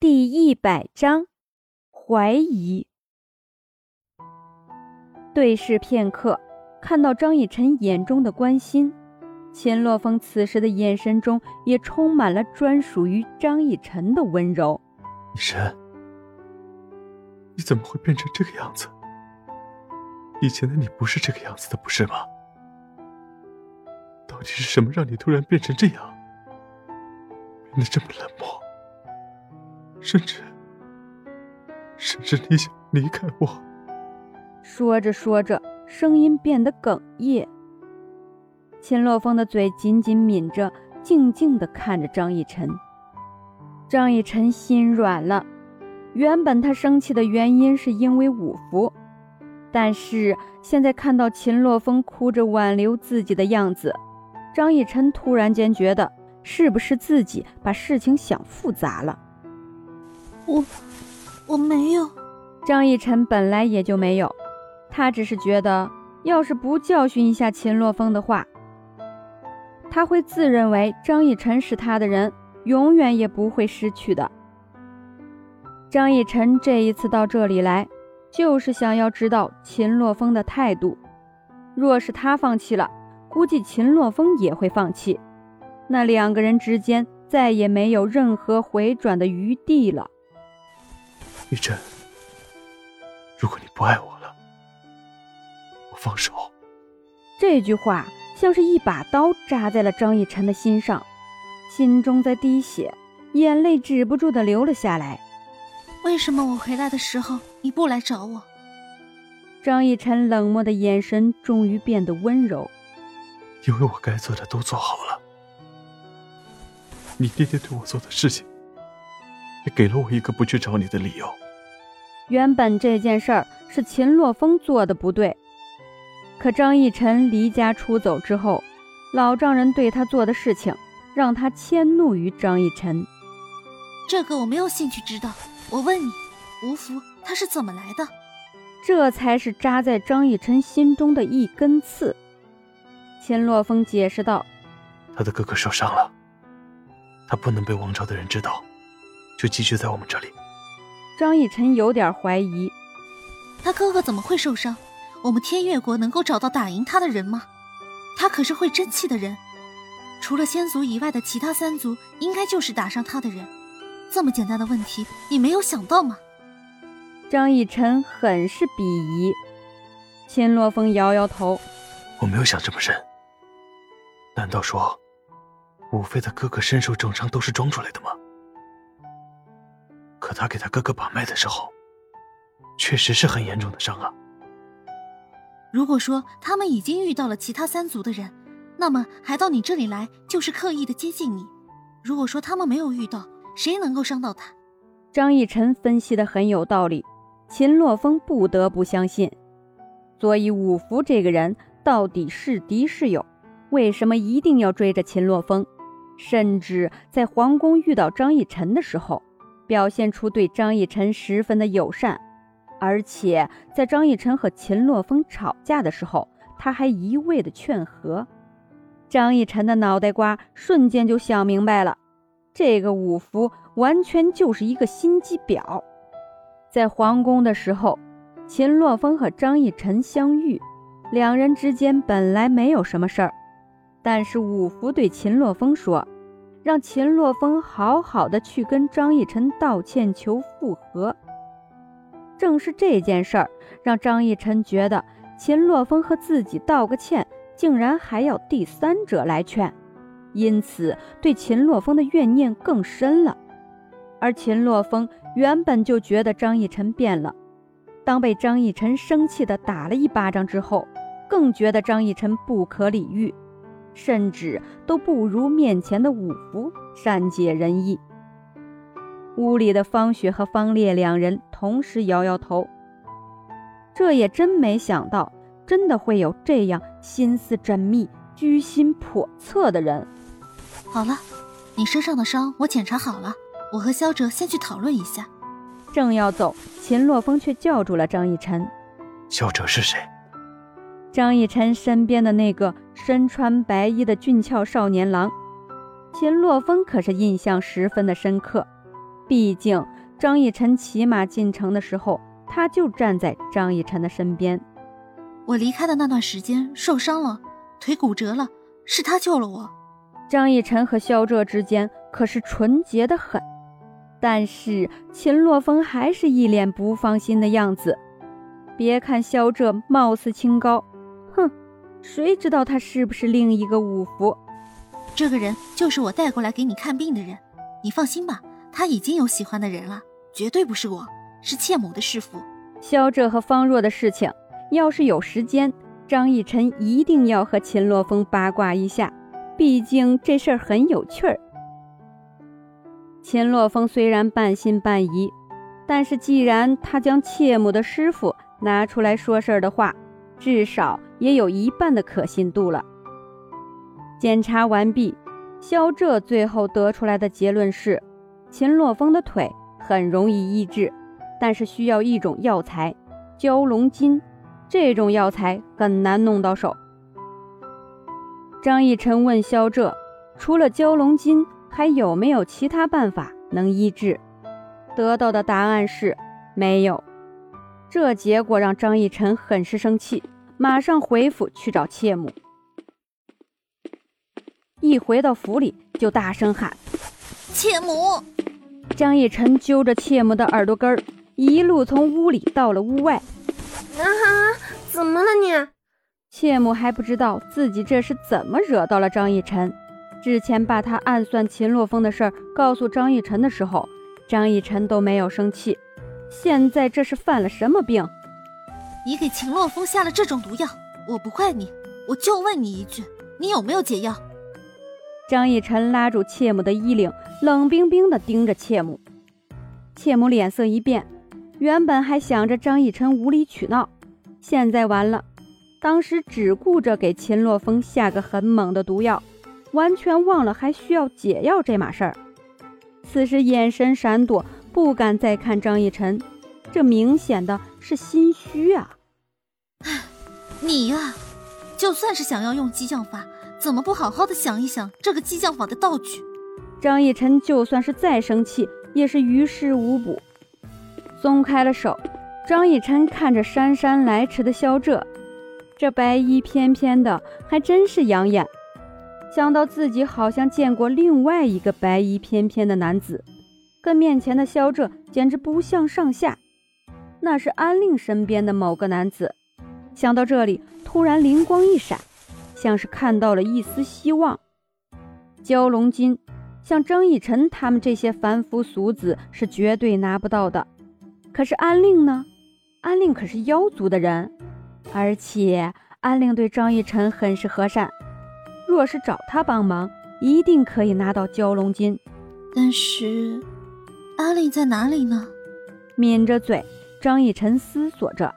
第一百章，怀疑。对视片刻，看到张逸晨眼中的关心，秦洛风此时的眼神中也充满了专属于张逸晨的温柔。逸晨，你怎么会变成这个样子？以前的你不是这个样子的，不是吗？到底是什么让你突然变成这样，变得这么冷漠？甚至，甚至你想离开我。说着说着，声音变得哽咽。秦洛风的嘴紧紧抿着，静静地看着张逸晨。张逸晨心软了。原本他生气的原因是因为五福，但是现在看到秦洛风哭着挽留自己的样子，张逸晨突然间觉得，是不是自己把事情想复杂了？我我没有，张逸晨本来也就没有，他只是觉得，要是不教训一下秦洛风的话，他会自认为张逸晨是他的人，永远也不会失去的。张逸晨这一次到这里来，就是想要知道秦洛风的态度。若是他放弃了，估计秦洛风也会放弃，那两个人之间再也没有任何回转的余地了。玉珍，如果你不爱我了，我放手。这句话像是一把刀扎在了张逸晨的心上，心中在滴血，眼泪止不住的流了下来。为什么我回来的时候你不来找我？张逸晨冷漠的眼神终于变得温柔。因为我该做的都做好了，你爹爹对我做的事情。也给了我一个不去找你的理由。原本这件事儿是秦洛风做的不对，可张逸晨离家出走之后，老丈人对他做的事情，让他迁怒于张逸晨。这个我没有兴趣知道。我问你，吴福他是怎么来的？这才是扎在张逸晨心中的一根刺。秦洛风解释道：“他的哥哥受伤了，他不能被王朝的人知道。”就寄居在我们这里。张逸晨有点怀疑，他哥哥怎么会受伤？我们天越国能够找到打赢他的人吗？他可是会真气的人，除了仙族以外的其他三族，应该就是打伤他的人。这么简单的问题，你没有想到吗？张逸晨很是鄙夷。秦洛风摇摇头，我没有想这么深。难道说，武飞的哥哥身受重伤都是装出来的吗？可他给他哥哥把脉的时候，确实是很严重的伤啊。如果说他们已经遇到了其他三族的人，那么还到你这里来就是刻意的接近你。如果说他们没有遇到，谁能够伤到他？张逸晨分析的很有道理，秦洛风不得不相信。所以五福这个人到底是敌是友？为什么一定要追着秦洛风？甚至在皇宫遇到张逸晨的时候。表现出对张逸晨十分的友善，而且在张逸晨和秦洛风吵架的时候，他还一味的劝和。张逸晨的脑袋瓜瞬间就想明白了，这个五福完全就是一个心机婊。在皇宫的时候，秦洛风和张逸晨相遇，两人之间本来没有什么事儿，但是五福对秦洛风说。让秦洛风好好的去跟张逸晨道歉求复合。正是这件事儿，让张逸晨觉得秦洛风和自己道个歉，竟然还要第三者来劝，因此对秦洛风的怨念更深了。而秦洛风原本就觉得张逸晨变了，当被张逸晨生气的打了一巴掌之后，更觉得张逸晨不可理喻。甚至都不如面前的五福善解人意。屋里的方雪和方烈两人同时摇摇头，这也真没想到，真的会有这样心思缜密、居心叵测的人。好了，你身上的伤我检查好了，我和萧哲先去讨论一下。正要走，秦洛风却叫住了张逸晨：“萧哲是谁？”张逸晨身边的那个身穿白衣的俊俏少年郎，秦洛风可是印象十分的深刻。毕竟张逸晨骑马进城的时候，他就站在张逸晨的身边。我离开的那段时间受伤了，腿骨折了，是他救了我。张逸晨和萧浙之间可是纯洁的很，但是秦洛风还是一脸不放心的样子。别看萧浙貌似清高，哼，谁知道他是不是另一个五福？这个人就是我带过来给你看病的人。你放心吧，他已经有喜欢的人了，绝对不是我，是妾母的师傅。萧哲和方若的事情，要是有时间，张逸晨一定要和秦洛风八卦一下，毕竟这事儿很有趣儿。秦洛风虽然半信半疑，但是既然他将妾母的师傅拿出来说事儿的话，至少也有一半的可信度了。检查完毕。肖浙最后得出来的结论是，秦洛风的腿很容易医治，但是需要一种药材——蛟龙筋。这种药材很难弄到手。张逸晨问肖浙：“除了蛟龙筋，还有没有其他办法能医治？”得到的答案是没有。这结果让张逸晨很是生气，马上回府去找妾母。一回到府里，就大声喊：“妾母！”张逸晨揪着妾母的耳朵根儿，一路从屋里到了屋外。啊哈！怎么了你？妾母还不知道自己这是怎么惹到了张逸晨。之前把他暗算秦洛风的事儿告诉张逸晨的时候，张逸晨都没有生气。现在这是犯了什么病？你给秦洛风下了这种毒药，我不怪你。我就问你一句，你有没有解药？张逸晨拉住妾母的衣领，冷冰冰地盯着妾母。妾母脸色一变，原本还想着张逸晨无理取闹，现在完了。当时只顾着给秦洛风下个很猛的毒药，完全忘了还需要解药这码事儿。此时眼神闪躲，不敢再看张逸晨，这明显的是心虚啊！哎，你呀，就算是想要用激将法。怎么不好好的想一想这个激将法的道具？张逸晨就算是再生气，也是于事无补。松开了手，张逸晨看着姗姗来迟的萧浙，这白衣翩翩的，还真是养眼。想到自己好像见过另外一个白衣翩翩的男子，跟面前的萧浙简直不相上下。那是安令身边的某个男子。想到这里，突然灵光一闪。像是看到了一丝希望。蛟龙金，像张逸晨他们这些凡夫俗子是绝对拿不到的。可是安令呢？安令可是妖族的人，而且安令对张逸晨很是和善。若是找他帮忙，一定可以拿到蛟龙金。但是，安令在哪里呢？抿着嘴，张逸晨思索着。